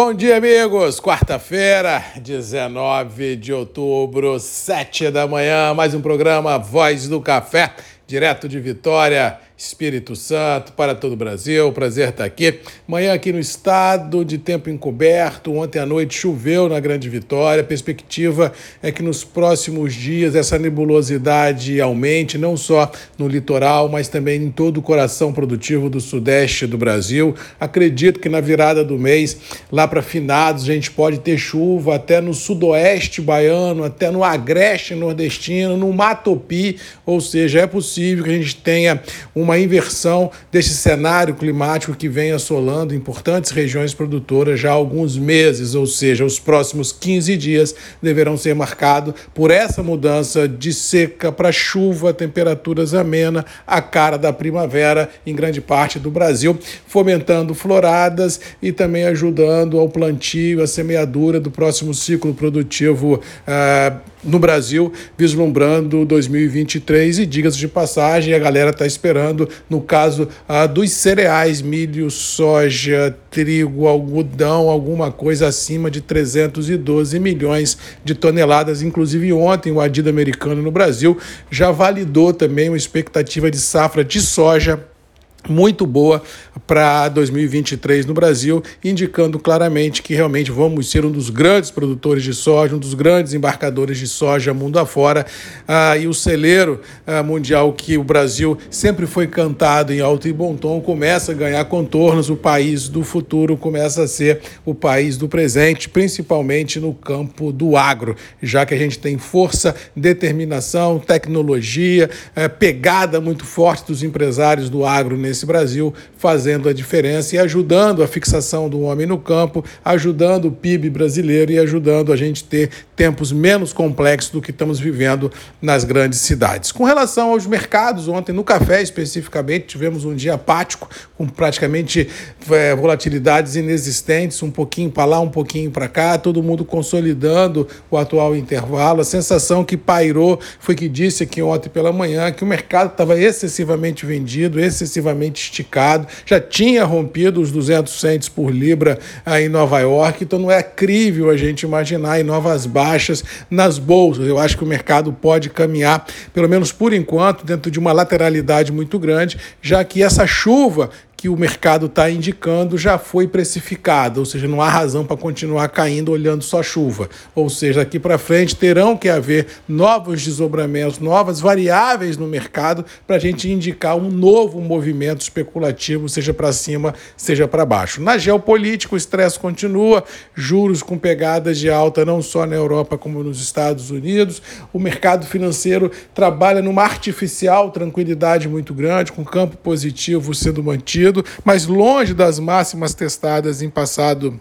Bom dia, amigos. Quarta-feira, 19 de outubro, 7 da manhã, mais um programa Voz do Café, direto de Vitória. Espírito Santo, para todo o Brasil. Prazer estar aqui. Manhã aqui no estado, de tempo encoberto. Ontem à noite choveu na Grande Vitória. A perspectiva é que nos próximos dias essa nebulosidade aumente, não só no litoral, mas também em todo o coração produtivo do sudeste do Brasil. Acredito que na virada do mês, lá para finados, a gente pode ter chuva até no sudoeste baiano, até no agreste nordestino, no Matopi, ou seja, é possível que a gente tenha uma uma inversão desse cenário climático que vem assolando importantes regiões produtoras já há alguns meses, ou seja, os próximos 15 dias deverão ser marcados por essa mudança de seca para chuva, temperaturas amena, a cara da primavera em grande parte do Brasil, fomentando floradas e também ajudando ao plantio, a semeadura do próximo ciclo produtivo. Uh, no Brasil, vislumbrando 2023 e digas de passagem, a galera está esperando, no caso ah, dos cereais, milho, soja, trigo, algodão, alguma coisa acima de 312 milhões de toneladas. Inclusive, ontem, o Adido americano no Brasil já validou também uma expectativa de safra de soja muito boa para 2023 no Brasil, indicando claramente que realmente vamos ser um dos grandes produtores de soja, um dos grandes embarcadores de soja mundo afora. Ah, e o celeiro ah, mundial que o Brasil sempre foi cantado em alto e bom tom começa a ganhar contornos. O país do futuro começa a ser o país do presente, principalmente no campo do agro, já que a gente tem força, determinação, tecnologia, eh, pegada muito forte dos empresários do agro nesse Brasil, fazendo a diferença e ajudando a fixação do homem no campo, ajudando o PIB brasileiro e ajudando a gente ter tempos menos complexos do que estamos vivendo nas grandes cidades. Com relação aos mercados, ontem no café especificamente, tivemos um dia apático, com praticamente é, volatilidades inexistentes, um pouquinho para lá, um pouquinho para cá, todo mundo consolidando o atual intervalo. A sensação que pairou foi que disse aqui ontem pela manhã que o mercado estava excessivamente vendido, excessivamente esticado, já tinha rompido os 200 centes por libra aí em Nova York, então não é crível a gente imaginar em novas baixas nas bolsas. Eu acho que o mercado pode caminhar, pelo menos por enquanto, dentro de uma lateralidade muito grande, já que essa chuva que o mercado está indicando já foi precificada, ou seja, não há razão para continuar caindo olhando só chuva. Ou seja, daqui para frente terão que haver novos desdobramentos, novas variáveis no mercado para a gente indicar um novo movimento especulativo, seja para cima, seja para baixo. Na geopolítica, o estresse continua, juros com pegadas de alta não só na Europa como nos Estados Unidos. O mercado financeiro trabalha numa artificial tranquilidade muito grande, com campo positivo sendo mantido mas longe das máximas testadas em passado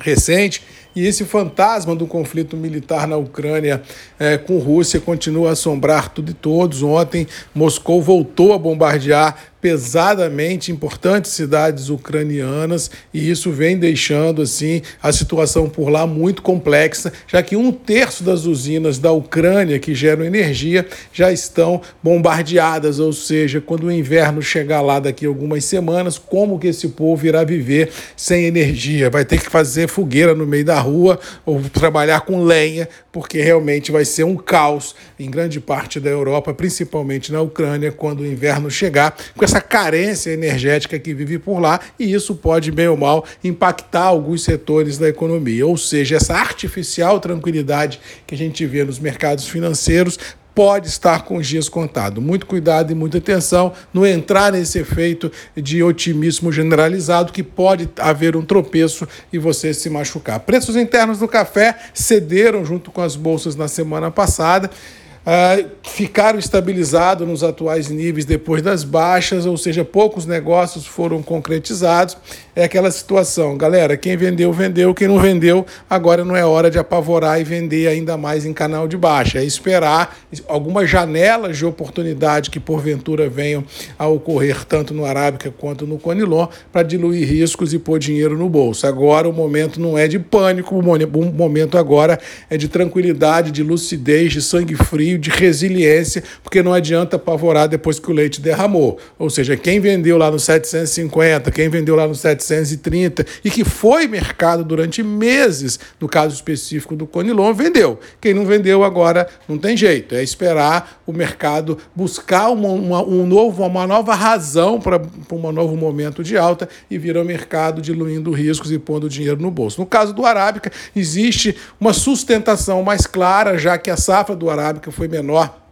recente. E esse fantasma do conflito militar na Ucrânia é, com Rússia continua a assombrar tudo e todos. Ontem, Moscou voltou a bombardear pesadamente importantes cidades ucranianas e isso vem deixando assim a situação por lá muito complexa, já que um terço das usinas da Ucrânia que geram energia já estão bombardeadas, ou seja, quando o inverno chegar lá daqui a algumas semanas, como que esse povo irá viver sem energia? Vai ter que fazer fogueira no meio da rua ou trabalhar com lenha, porque realmente vai ser um caos em grande parte da Europa, principalmente na Ucrânia, quando o inverno chegar, com essa carência energética que vive por lá, e isso pode, bem ou mal, impactar alguns setores da economia. Ou seja, essa artificial tranquilidade que a gente vê nos mercados financeiros pode estar com os dias contados. Muito cuidado e muita atenção no entrar nesse efeito de otimismo generalizado que pode haver um tropeço e você se machucar. Preços internos do café cederam junto com as bolsas na semana passada uh, ficaram estabilizados nos atuais níveis depois das baixas, ou seja, poucos negócios foram concretizados. É aquela situação, galera, quem vendeu, vendeu, quem não vendeu, agora não é hora de apavorar e vender ainda mais em canal de baixa, é esperar algumas janelas de oportunidade que porventura venham a ocorrer tanto no Arábica quanto no Conilon para diluir riscos e pôr dinheiro no bolso. Agora o momento não é de pânico, o momento agora é de tranquilidade, de lucidez, de sangue frio, de resiliência, porque não adianta apavorar depois que o leite derramou. Ou seja, quem vendeu lá no 750, quem vendeu lá no 730 e que foi mercado durante meses, no caso específico do Conilon, vendeu. Quem não vendeu agora não tem jeito, é esperar o mercado buscar uma, uma, um novo, uma nova razão para um novo momento de alta e vir ao mercado diluindo riscos e pondo dinheiro no bolso. No caso do Arábica, existe uma sustentação mais clara, já que a safra do Arábica foi menor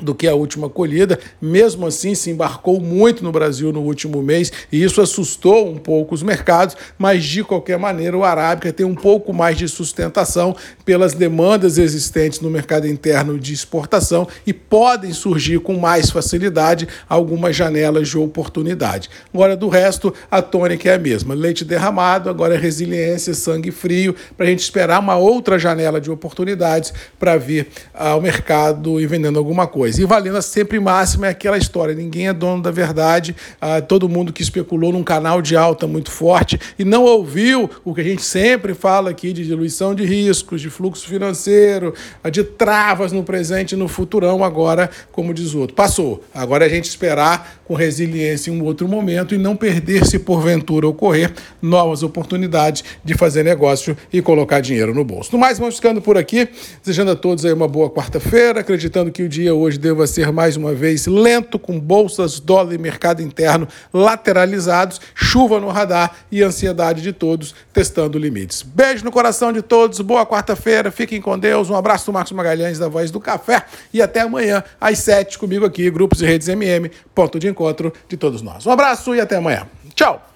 do que a última colhida. Mesmo assim, se embarcou muito no Brasil no último mês e isso assustou um pouco os mercados, mas de qualquer maneira o Arábica tem um pouco mais de sustentação pelas demandas existentes no mercado interno de exportação e podem surgir com mais facilidade algumas janelas de oportunidade. Agora, do resto, a tônica é a mesma. Leite derramado, agora é resiliência, sangue frio, para a gente esperar uma outra janela de oportunidades para vir ao mercado e vendendo alguma coisa coisa. E valendo sempre máxima é aquela história: ninguém é dono da verdade. Ah, todo mundo que especulou num canal de alta muito forte e não ouviu o que a gente sempre fala aqui de diluição de riscos, de fluxo financeiro, ah, de travas no presente e no futurão, agora, como diz o outro. Passou. Agora é a gente esperar com resiliência em um outro momento e não perder, se porventura ocorrer, novas oportunidades de fazer negócio e colocar dinheiro no bolso. No mais, vamos ficando por aqui, desejando a todos aí uma boa quarta-feira, acreditando que o dia hoje deva ser mais uma vez lento, com bolsas, dólar e mercado interno lateralizados, chuva no radar e ansiedade de todos testando limites. Beijo no coração de todos, boa quarta-feira, fiquem com Deus, um abraço do Marcos Magalhães da Voz do Café e até amanhã às sete comigo aqui, Grupos e Redes MM, ponto de encontro de todos nós. Um abraço e até amanhã. Tchau!